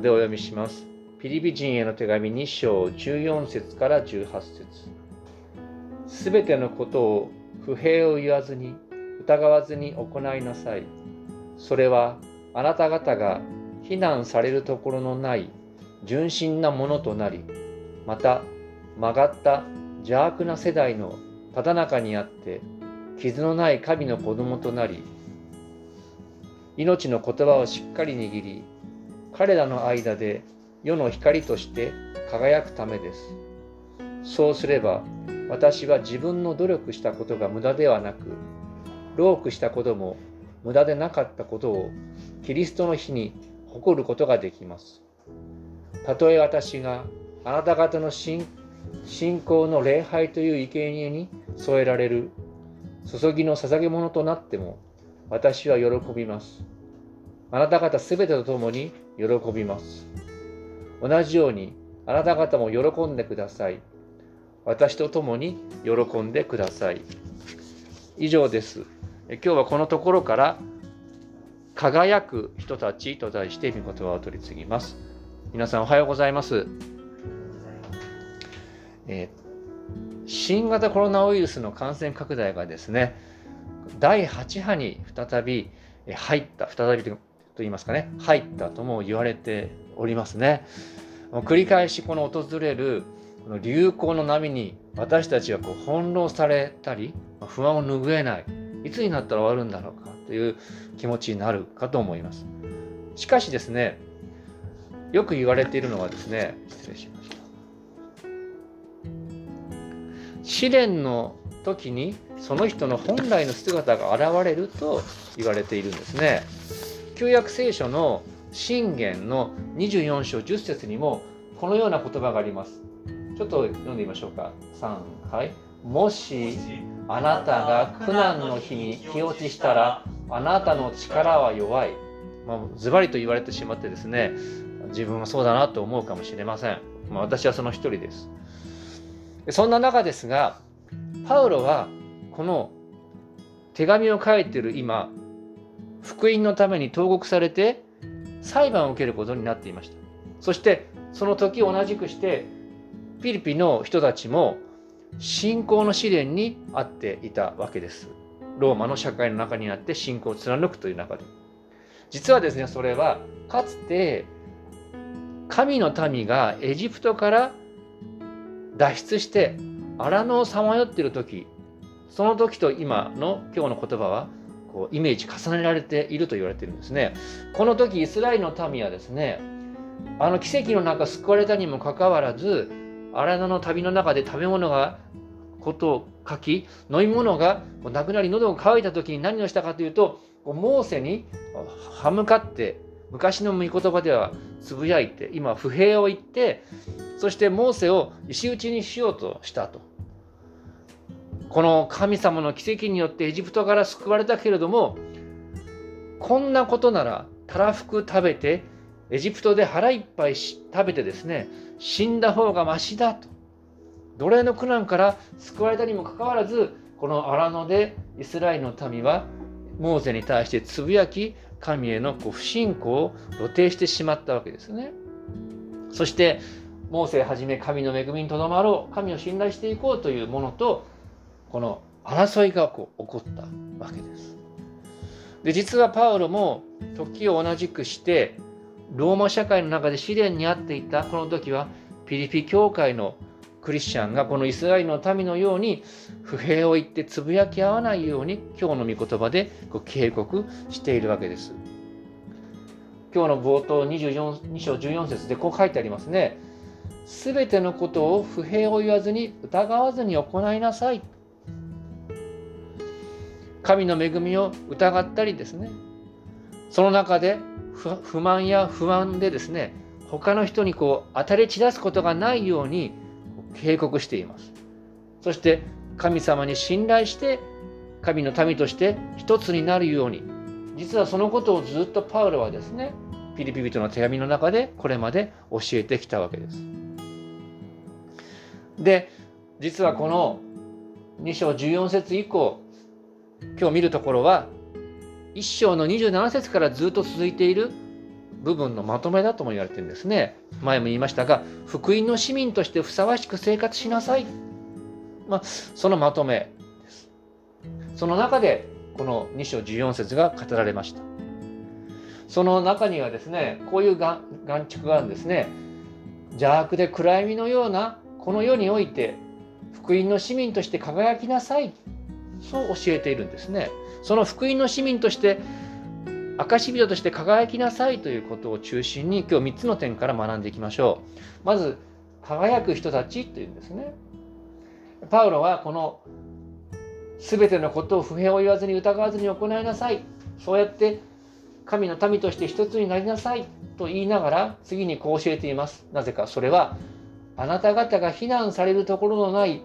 でお読みします。ピリピ人への手紙2章14節から18節すべてのことを不平を言わずに疑わずに行いなさい。それはあなた方が非難されるところのない純真なものとなり、また曲がった邪悪な世代のただ中にあって傷のない神の子供となり、命の言葉をしっかり握り、彼らの間で世の光として輝くためです。そうすれば、私は自分の努力したことが無駄ではなく、労苦したことも無駄でなかったことをキリストの日に誇ることができます。たとえ私があなた方の信仰の礼拝という生贄に添えられる注ぎの捧げ物となっても私は喜びます。あなた方すべてと共に喜びます。同じようにあなた方も喜んでください。私と共に喜んでください。以上です。今日はこのところから輝く人たちと題して御言葉を取り次ぎます。皆さんおはようございます。えー、新型コロナウイルスの感染拡大がですね、第8波に再び入った、再びと言いますかね入ったとも言われておりますね。繰り返しこの訪れるこの流行の波に私たちはこう翻弄されたり不安を拭えない。いつになったら終わるんだろうかという気持ちになるかと思います。しかしですねよく言われているのはですね失礼しました。試練の時にその人の本来の姿が現れると言われているんですね。旧約聖書の信玄の24章10節にもこのような言葉があります。ちょっと読んでみましょうか。3、はい。もしあなたが苦難の日に気落ちしたらあなたの力は弱い。ま、ズバリと言われてしまってですね、自分はそうだなと思うかもしれません。まあ、私はその一人です。そんな中ですが、パウロはこの手紙を書いている今、福音のために投獄されて裁判を受けることになっていました。そしてその時同じくしてピリピの人たちも信仰の試練にあっていたわけです。ローマの社会の中にあって信仰を貫くという中で。実はですねそれはかつて神の民がエジプトから脱出して荒野をさまよっている時その時と今の今日の言葉はこうイメージ重ねられていると言われてるんですね。この時イスラエルの民はですねあの奇跡の中救われたにもかかわらず荒野の旅の中で食べ物がことを書き飲み物がなくなり喉が渇いた時に何をしたかというとモーセに歯向かって昔の御言葉ではつぶやいて今不平を言ってそしてモーセを石打ちにしようとしたとこの神様の奇跡によってエジプトから救われたけれどもこんなことならたらふく食べてエジプトで腹いっぱい食べてですね死んだ方がましだと。奴隷の苦難から救われたにもかかわらずこの荒野でイスラエルの民はモーゼに対してつぶやき神へのこう不信仰を露呈してしまったわけですね。そしてモーセはじめ神の恵みにとどまろう。神を信頼していこうというものとこの争いがこう起こったわけです。で実はパウロも時を同じくしてローマ社会の中で試練に遭っていたこの時はピリピ教会のクリスチャンがこのイスラエルの民のように不平を言ってつぶやき合わないように今日の御言葉でこう警告しているわけです。今日の冒頭24 2章14節でこう書いてありますね。すべてのことを不平を言わずに疑わずに行いなさい。神の恵みを疑ったりですね。その中で不満や不安でですね他の人にこう当たり散らすことがないように警告しています。そして神様に信頼して神の民として一つになるように。実はそのことをずっとパウロはですねピリピ人の手紙の中でこれまで教えてきたわけです。で実はこの2章14節以降今日見るところは一章の27節からずっと続いている部分のまとめだとも言われてるんですね。前も言いましたが福音の市民としてふさわしく生活しなさい、まあ、そのまとめです。その中でこの2章14節が語られました。その中にはですねこういう眼蓄があるんですね。邪悪で暗闇のようなこの世において福音の市民として輝きなさい。そう教えているんですね。その福音の市民として証人として輝きなさいということを中心に今日3つの点から学んでいきましょう。まず輝く人たちというんですね。パウロはこの全てのことを不平を言わずに疑わずに行いなさい。そうやって神の民として一つになりなさい。と言いながら次にこう教えています。なぜかそれはあなた方が非難されるところのない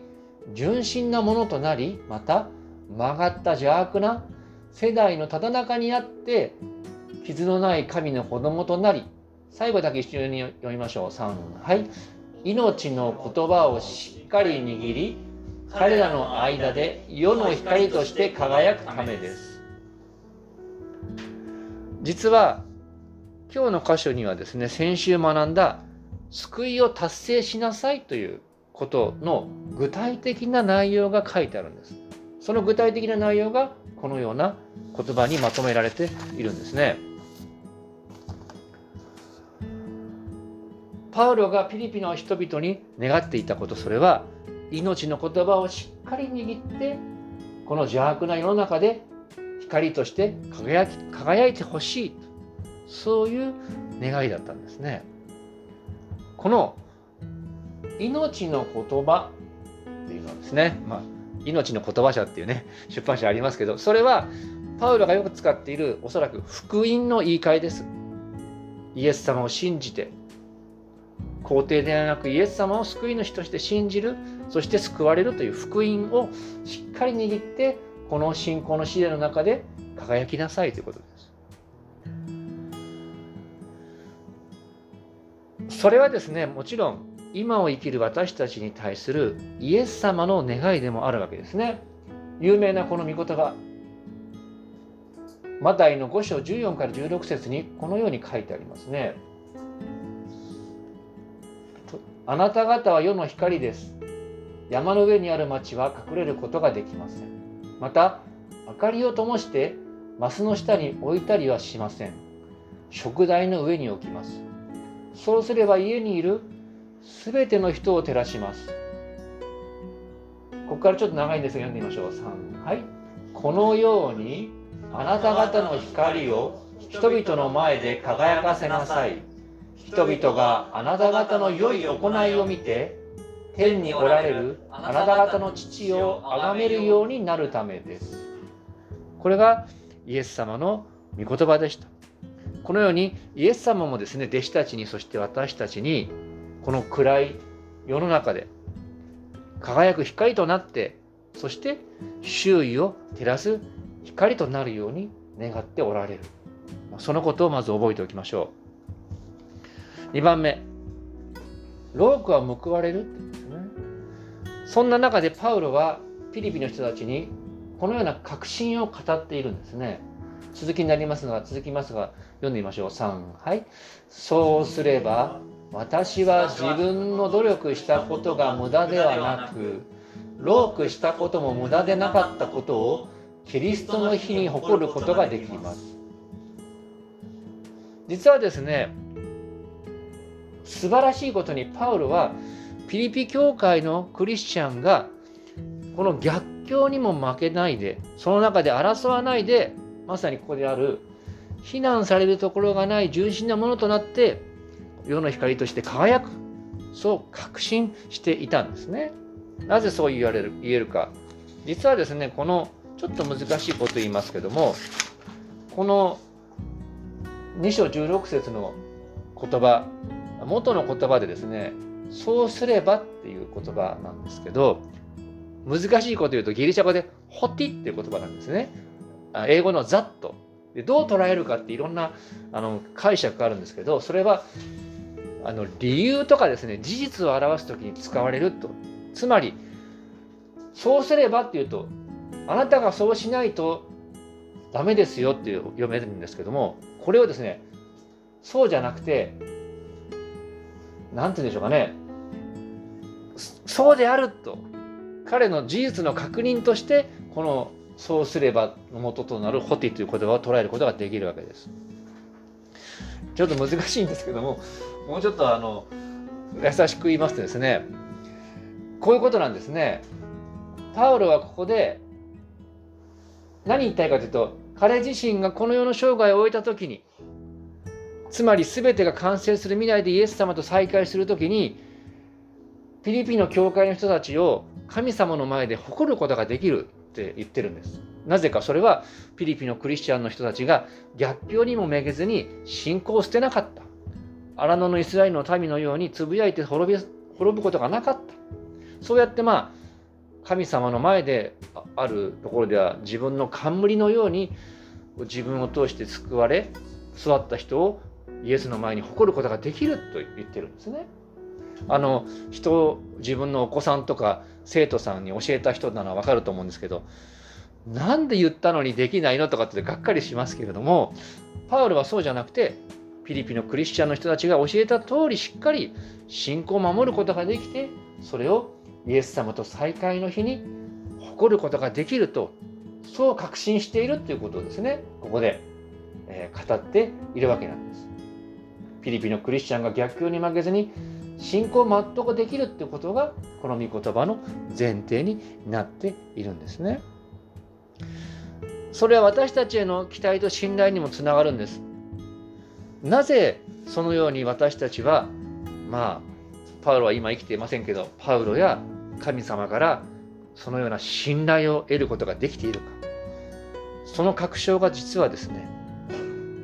純真なものとなりまた曲がった邪悪な世代のただ中にあって傷のない神の子供となり最後だけ一緒に読みましょう。3はい。命の言葉をしっかり握り彼らの間で世の光として輝くためです。実は今日の箇所にはですね先週学んだ救いを達成しなさいということの具体的な内容が書いてあるんです。その具体的な内容がこのような言葉にまとめられているんですね。パウロがピリピの人々に願っていたことそれは命の言葉をしっかり握ってこの邪悪な世の中で光として輝き輝いてほしいそういう願いだったんですね。この命の言葉っていうのはですね、まあ、命の言葉社っていうね出版社ありますけどそれはパウロがよく使っているおそらく福音の言い換えです。イエス様を信じて皇帝ではなくイエス様を救い主として信じるそして救われるという福音をしっかり握ってこの信仰の試練の中で輝きなさいということです。それはですねもちろん今を生きる私たちに対するイエス様の願いでもあるわけですね。有名なこの御言葉マタイの5章14から16節にこのように書いてありますね。あなた方は世の光です。山の上にある町は隠れることができません。また明かりを灯してマスの下に置いたりはしません食台の上に置きますそうすれば家にいるすべての人を照らします。ここからちょっと長いんですが読んでみましょう。3はい。このようにあなた方の光を人々の前で輝かせなさい。人々があなた方の良い行いを見て天におられるあなた方の父を崇めるようになるためです。これがイエス様の御言葉でした。このようにイエス様もですね弟子たちにそして私たちにこの暗い世の中で輝く光となってそして周囲を照らす光となるように願っておられるそのことをまず覚えておきましょう2番目ロークは報われるって言うんですねそんな中でパウロはピリピの人たちにこのような確信を語っているんですね。続きになりますが、続きますが、読んでみましょう。3。はい。そうすれば、私は自分の努力したことが無駄ではなく、ロークしたことも無駄でなかったことを、キリストの日に誇ることができます。実はですね、素晴らしいことにパウロはピリピ教会のクリスチャンがこの逆境にも負けないでその中で争わないでまさにここである非難されるところがない純真なものとなって世の光として輝くそう確信していたんですね。なぜそう言われる言えるか。実はですねこのちょっと難しいこと言いますけどもこの2章16節の言葉元の言葉でですねそうすればっていう言葉なんですけど難しいこと言うとギリシャ語でホティっていう言葉なんですね。英語のザット。でどう捉えるかっていろんなあの解釈があるんですけどそれはあの理由とかですね事実を表す時に使われると。つまりそうすればっていうとあなたがそうしないとダメですよって読めるんですけどもこれをですねそうじゃなくて何て言うんでしょうかね。そうであると。彼の事実の確認としてこのそうすればの元となるホティという言葉を捉えることができるわけです。ちょっと難しいんですけどももうちょっとあの優しく言いますとですねこういうことなんですね。パウロはここで何言いたいかというと彼自身がこの世の生涯を終えた時につまり全てが完成する未来でイエス様と再会する時にピリピンの教会の人たちを神様の前で誇ることができるって言ってるんです。なぜかそれはピリピンのクリスチャンの人たちが逆境にもめげずに信仰を捨てなかった。荒野のイスラエルの民のようにつぶやいて滅び滅ぶことがなかった。そうやってまあ神様の前であるところでは自分の冠のように自分を通して救われ座った人をイエスの前に誇ることができると言ってるんですね。あの人を自分のお子さんとか生徒さんに教えた人なのは分かると思うんですけどなんで言ったのにできないのとかってがっかりしますけれどもパウロはそうじゃなくてピリピのクリスチャンの人たちが教えた通りしっかり信仰を守ることができてそれをイエス様と再会の日に誇ることができるとそう確信しているということをですねここで、え、語っているわけなんです。ピリピのクリスチャンが逆境に負けずに信仰を全くできるっていうことがこの御言葉の前提になっているんですね。それは私たちへの期待と信頼にもつながるんです。なぜそのように私たちはまあパウロは今生きていませんけどパウロや神様からそのような信頼を得ることができているか。その確証が実はですね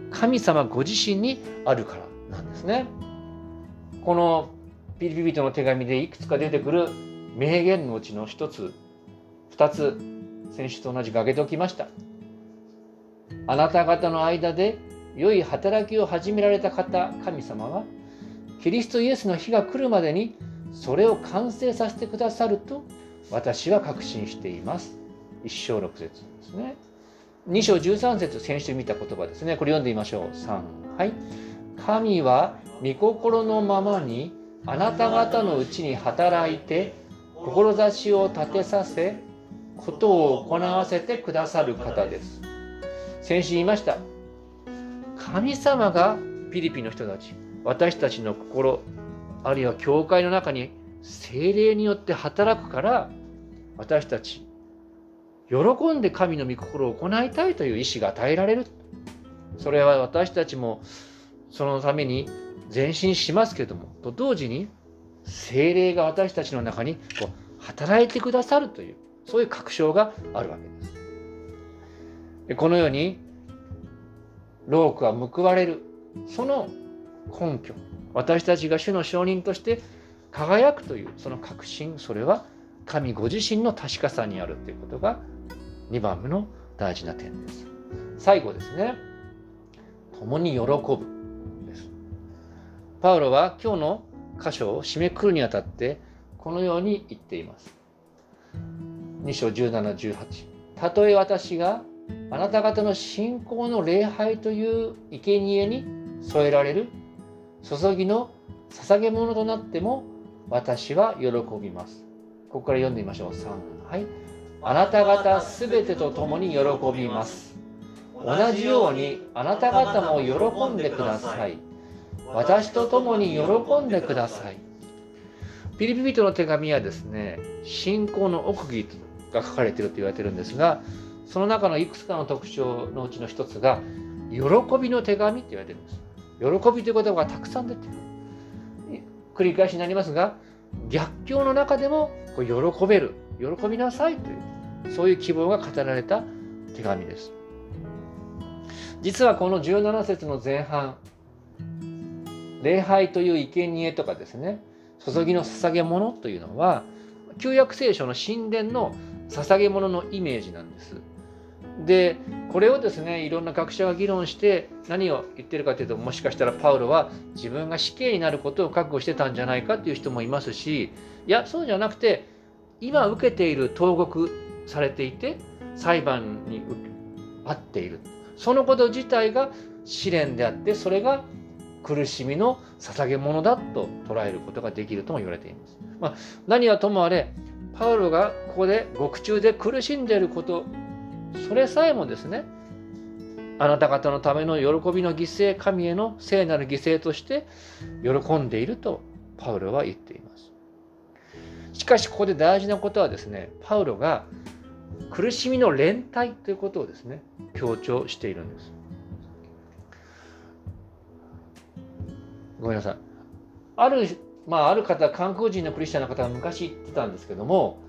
神様ご自身にあるからなんですね。このピリピリとの手紙でいくつか出てくる名言のうちの一つ二つ先週と同じく挙げておきました。あなた方の間で良い働きを始められた方神様はキリストイエスの日が来るまでにそれを完成させてくださると私は確信しています。一章六節ですね。二章十三節先週見た言葉ですね。これ読んでみましょう。三はい。神は御心のままにあなた方のうちに働いて志を立てさせことを行わせてくださる方です。先週言いました。神様がピリピンの人たち私たちの心あるいは教会の中に精霊によって働くから私たち喜んで神の御心を行いたいという意志が与えられる。それは私たちもそのために前進しますけどもと同時に精霊が私たちの中にこう働いてくださるというそういう確証があるわけです。このように労苦は報われる。その根拠。私たちが主の証人として輝くというその確信。それは神ご自身の確かさにあるということが2番目の大事な点です。最後ですね。共に喜ぶです。パウロは今日の箇所を締めくるにあたってこのように言っています。2章1718たとえ私があなた方の信仰の礼拝という生贄に添えられる注ぎの捧げ物となっても私は喜びます。ここから読んでみましょう。3。はい。あなた方すべてと共に喜びます。同じようにあなた方も喜んでください。私と共に喜んでください。ピリピリとの手紙はですね、信仰の奥義が書かれていると言われているんですが、その中のいくつかの特徴のうちの一つが、喜びの手紙って言われてるんです。喜びという言葉がたくさん出てる。繰り返しになりますが、逆境の中でもこう喜べる、喜びなさいという、そういう希望が語られた手紙です。実はこの17節の前半、礼拝という生贄とかですね、注ぎの捧げ物というのは、旧約聖書の神殿の捧げ物のイメージなんです。でこれをですねいろんな学者が議論して何を言ってるかというともしかしたらパウロは自分が死刑になることを覚悟してたんじゃないかっていう人もいますしいやそうじゃなくて今受けている投獄されていて裁判に遭っているそのこと自体が試練であってそれが苦しみの捧げ物だと捉えることができるとも言われています。まあ、何はともあれパウロがここで獄中で苦しんでいることそれさえもですねあなた方のための喜びの犠牲神への聖なる犠牲として喜んでいるとパウロは言っています。しかしここで大事なことはですねパウロが苦しみの連帯ということをですね強調しているんです。ごめんなさい。ある、まあ、ある方、韓国人のクリスチャンの方が昔言ってたんですけども、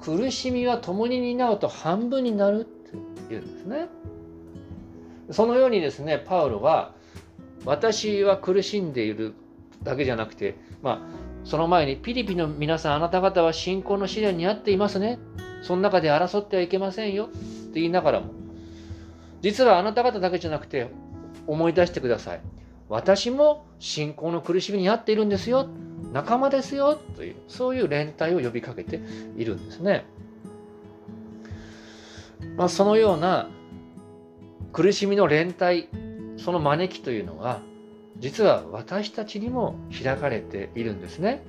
苦しみは共に担うと半分になるって言うんですね。そのようにですね、パウロは、私は苦しんでいるだけじゃなくて、まあ、その前にピリピの皆さん、あなた方は信仰の試練にあっていますね。その中で争ってはいけませんよって言いながらも、実はあなた方だけじゃなくて思い出してください。私も信仰の苦しみに遭っているんですよ。仲間ですよ。という、そういう連帯を呼びかけているんですね。まあ、そのような苦しみの連帯、その招きというのは、実は私たちにも開かれているんですね。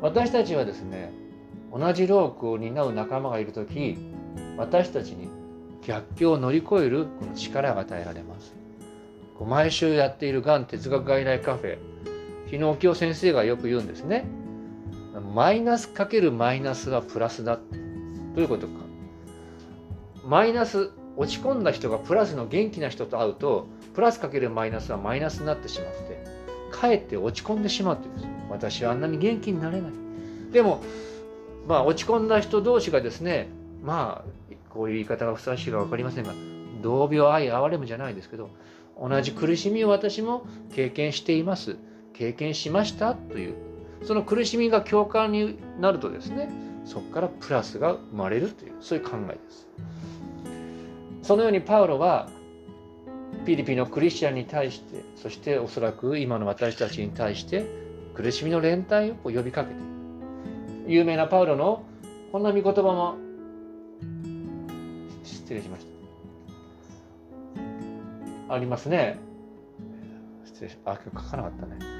私たちはですね、同じ労苦を担う仲間がいる時私たちに逆境を乗り越えるこの力が与えられます毎週やっているがん哲学外来カフェ昨日今日先生がよく言うんですね。マイナスかけるマイナスはプラスだどういうことか。マイナス落ち込んだ人がプラスの元気な人と会うとプラスかけるマイナスはマイナスになってしまってかえって落ち込んでしまうというんです私はあんなに元気になれない。でもまあ落ち込んだ人同士がですねまあこういう言い方がふさわしいか分かりませんが同病愛憐れむじゃないですけど同じ苦しみを私も経験しています。経験しましたというその苦しみが共感になるとですねそこからプラスが生まれるというそういう考えです。そのようにパウロはピリピのクリスチャンに対してそしておそらく今の私たちに対して苦しみの連帯を呼びかけて有名なパウロのこんな御言葉も失礼しました。ありますね。失礼しあ今日書かなかったね。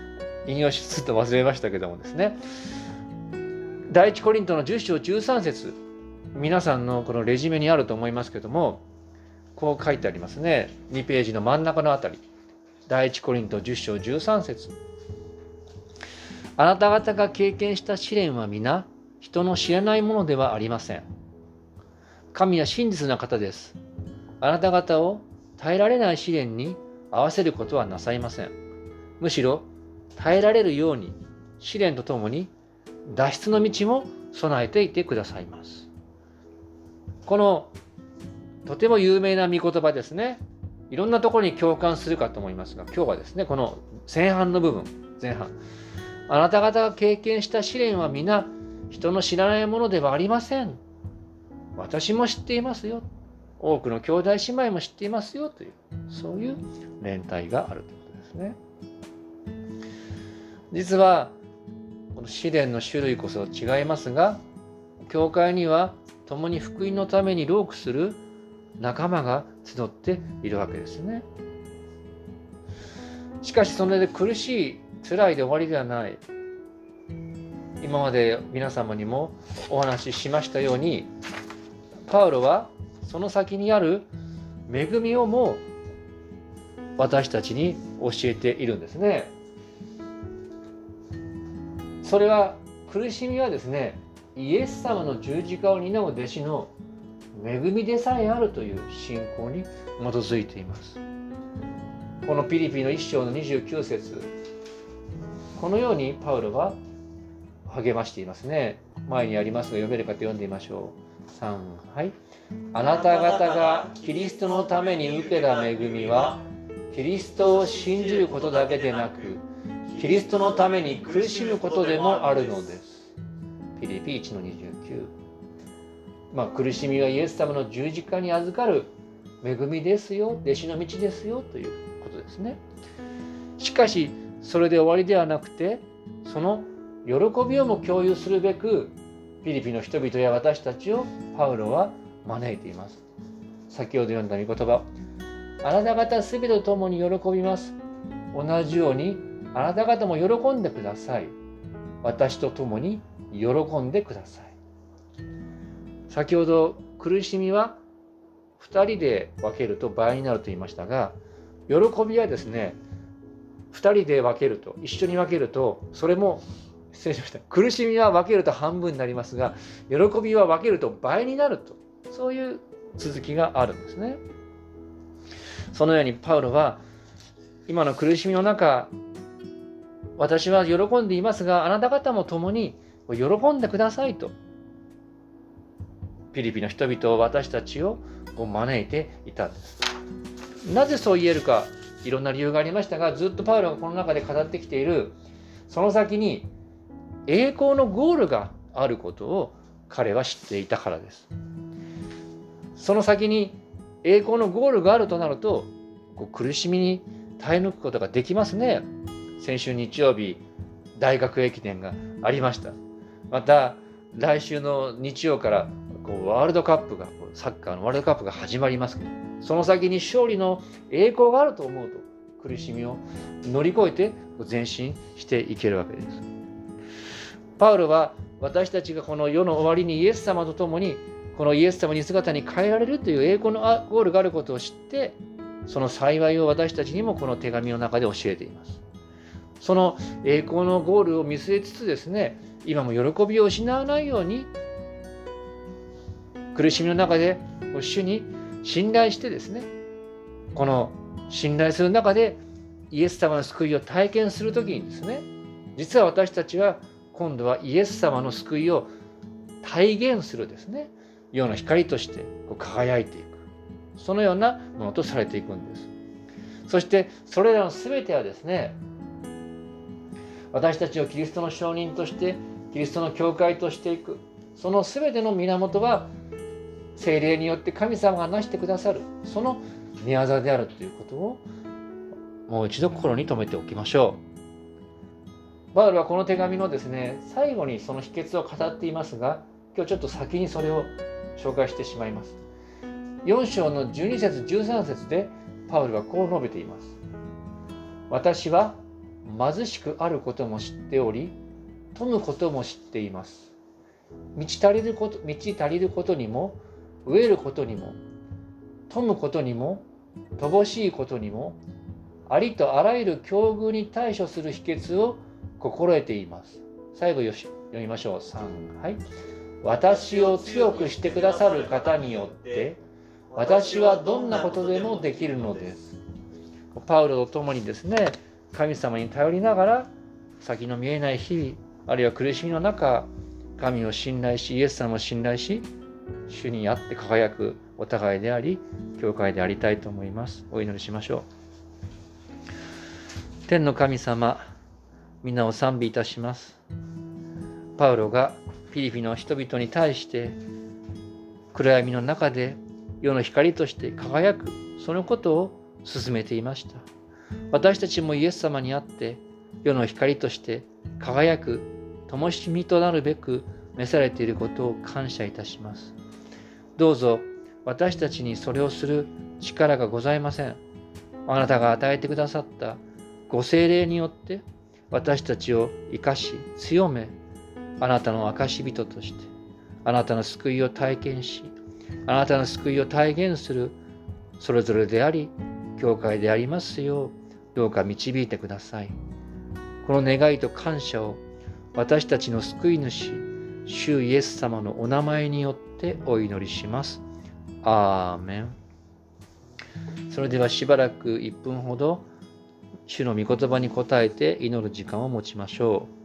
引用しつつと忘れましたけどもですね第一コリントの10章13節皆さんのこのレジュメにあると思いますけどもこう書いてありますね2ページの真ん中のあたり第一コリント10章13節あなた方が経験した試練は皆、人の知らないものではありません。神は真実な方です。あなた方を耐えられない試練に合わせることはなさいません。むしろ、耐えられるように試練とともに脱出の道も備えていてくださいます。このとても有名な御言葉ですね。いろんなところに共感するかと思いますが、今日はですね、この前半の部分、前半。あなた方が経験した試練は皆人の知らないものではありません。私も知っていますよ。多くの兄弟姉妹も知っていますよという、そういう連帯があるということですね。実は、この試練の種類こそ違いますが、教会には共に福音のために労苦する仲間が集っているわけですね。しかしそれで苦しい辛いで終わりではない今まで皆様にもお話ししましたようにパウロはその先にある恵みをも私たちに教えているんですね。それは苦しみはですねイエス様の十字架を担う弟子の恵みでさえあるという信仰に基づいています。このピリピの一章の29節このようにパウロは励ましていますね。前にありますが読めるかと読んでみましょう。3はい。あなた方がキリストのために受けた恵みは、キリストを信じることだけでなく、キリストのために苦しむことでもあるのです。ピリピ1の29。まあ、苦しみはイエス様の十字架に預かる恵みですよ、弟子の道ですよということですね。しかし、それで終わりではなくてその喜びをも共有するべくフィリピンの人々や私たちをパウロは招いています先ほど読んだ御言葉あなた方すべてと共に喜びます同じようにあなた方も喜んでください。私と共に喜んでください。先ほど苦しみは2人で分けると倍になると言いましたが喜びはですね2人で分けると一緒に分けるとそれも失礼しました苦しみは分けると半分になりますが喜びは分けると倍になるとそういう続きがあるんですねそのようにパウロは今の苦しみの中私は喜んでいますがあなた方も共に喜んでくださいとピリピの人々を私たちを招いていたんです。なぜそう言えるかいろんな理由がありましたがずっとパウロがこの中で語ってきているその先に栄光のゴールがあることを彼は知っていたからです。その先に栄光のゴールがあるとなるとこう苦しみに耐え抜くことができますね。先週日曜日大学駅伝がありましたまた来週の日曜からこうワールドカップがサッカーのワールドカップが始まりますけどその先に勝利の栄光があると思うと苦しみを乗り越えて前進していけるわけです。パウロは私たちがこの世の終わりにイエス様と共にこのイエス様に姿に変えられるという栄光のゴールがあることを知ってその幸いを私たちにもこの手紙の中で教えています。その栄光のゴールを見据えつつですね今も喜びを失わないように苦しみの中で主に信頼してですねこの信頼する中でイエス様の救いを体験する時にですね実は私たちは今度はイエス様の救いを体現するですね世の光として輝いていく。そのようなものとされていくんです。そしてそれらの全てはですね私たちをキリストの証人としてキリストの教会としていくその全ての源は精霊によって神様がなしてくださるその寝業であるということをもう一度心に留めておきましょう。バウルはこの手紙のですね最後にその秘訣を語っていますが今日ちょっと先にそれを紹介してしまいます。4章の12節13節でパウルはこう述べています。私は貧しくあることも知っており富むことも知っています。満ち足りること満ち足りることにも飢えることにも富むことにも乏しいことにもありとあらゆる境遇に対処する秘訣を心得ています。最後よし読みましょう。3。はい。私を強くしてくださる方によって、私はどんなことでもできるのです。パウロと共にですね、神様に頼りながら、先の見えない日々、あるいは苦しみの中、神を信頼し、イエス様を信頼し、主にあって輝くお互いであり、教会でありたいと思います。お祈りしましょう。天の神様、皆を賛美いたします。パウロがピリピの人々に対して暗闇の中で世の光として輝くそのことを進めていました私たちもイエス様にあって世の光として輝く灯火となるべく召されていることを感謝いたしますどうぞ私たちにそれをする力がございません。あなたが与えてくださったご精霊によって私たちを生かし強めあなたの証人としてあなたの救いを体験しあなたの救いを体現するそれぞれであり教会でありますようどうか導いてくださいこの願いと感謝を私たちの救い主主イエス様のお名前によってお祈りします。アーメン。それではしばらく1分ほど主の御言葉に答えて祈る時間を持ちましょう。